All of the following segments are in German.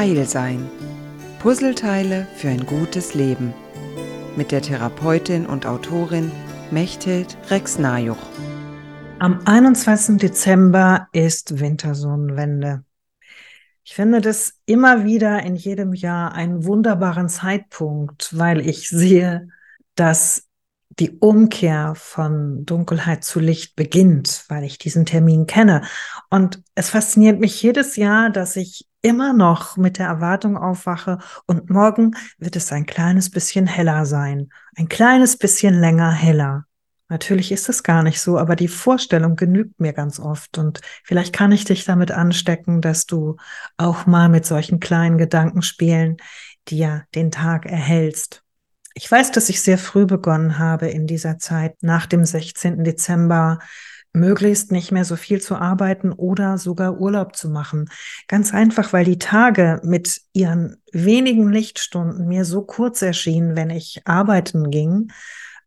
Heil sein. Puzzleteile für ein gutes Leben. Mit der Therapeutin und Autorin Mechthild Rex-Najuch. Am 21. Dezember ist Wintersonnenwende. Ich finde das immer wieder in jedem Jahr einen wunderbaren Zeitpunkt, weil ich sehe, dass die Umkehr von Dunkelheit zu Licht beginnt, weil ich diesen Termin kenne. Und es fasziniert mich jedes Jahr, dass ich immer noch mit der Erwartung aufwache und morgen wird es ein kleines bisschen heller sein, ein kleines bisschen länger heller. Natürlich ist es gar nicht so, aber die Vorstellung genügt mir ganz oft und vielleicht kann ich dich damit anstecken, dass du auch mal mit solchen kleinen Gedanken spielen, dir den Tag erhältst. Ich weiß, dass ich sehr früh begonnen habe in dieser Zeit nach dem 16. Dezember möglichst nicht mehr so viel zu arbeiten oder sogar Urlaub zu machen. Ganz einfach, weil die Tage mit ihren wenigen Lichtstunden mir so kurz erschienen, wenn ich arbeiten ging,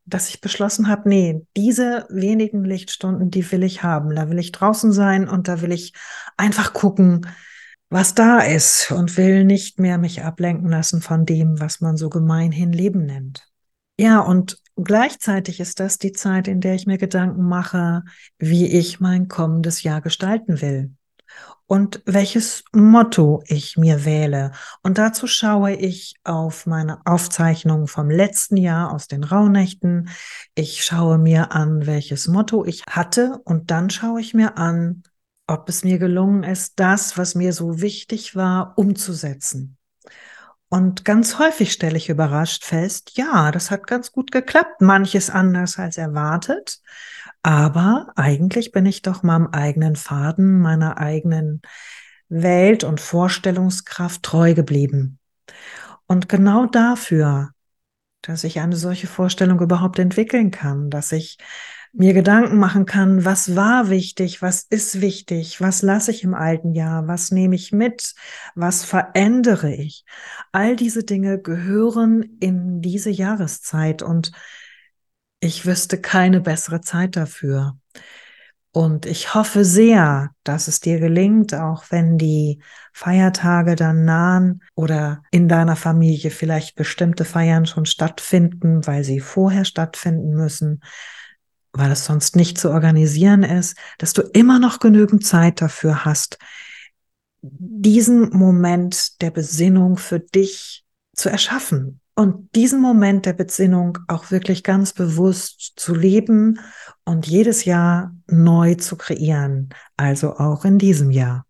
dass ich beschlossen habe, nee, diese wenigen Lichtstunden, die will ich haben. Da will ich draußen sein und da will ich einfach gucken, was da ist und will nicht mehr mich ablenken lassen von dem, was man so gemeinhin Leben nennt. Ja, und gleichzeitig ist das die Zeit, in der ich mir Gedanken mache, wie ich mein kommendes Jahr gestalten will und welches Motto ich mir wähle. Und dazu schaue ich auf meine Aufzeichnungen vom letzten Jahr aus den Rauhnächten. Ich schaue mir an, welches Motto ich hatte und dann schaue ich mir an, ob es mir gelungen ist, das, was mir so wichtig war, umzusetzen. Und ganz häufig stelle ich überrascht fest, ja, das hat ganz gut geklappt, manches anders als erwartet, aber eigentlich bin ich doch meinem eigenen Faden, meiner eigenen Welt und Vorstellungskraft treu geblieben. Und genau dafür, dass ich eine solche Vorstellung überhaupt entwickeln kann, dass ich mir Gedanken machen kann, was war wichtig, was ist wichtig, was lasse ich im alten Jahr, was nehme ich mit, was verändere ich. All diese Dinge gehören in diese Jahreszeit und ich wüsste keine bessere Zeit dafür. Und ich hoffe sehr, dass es dir gelingt, auch wenn die Feiertage dann nahen oder in deiner Familie vielleicht bestimmte Feiern schon stattfinden, weil sie vorher stattfinden müssen, weil es sonst nicht zu organisieren ist, dass du immer noch genügend Zeit dafür hast, diesen Moment der Besinnung für dich zu erschaffen und diesen Moment der Besinnung auch wirklich ganz bewusst zu leben und jedes Jahr neu zu kreieren, also auch in diesem Jahr.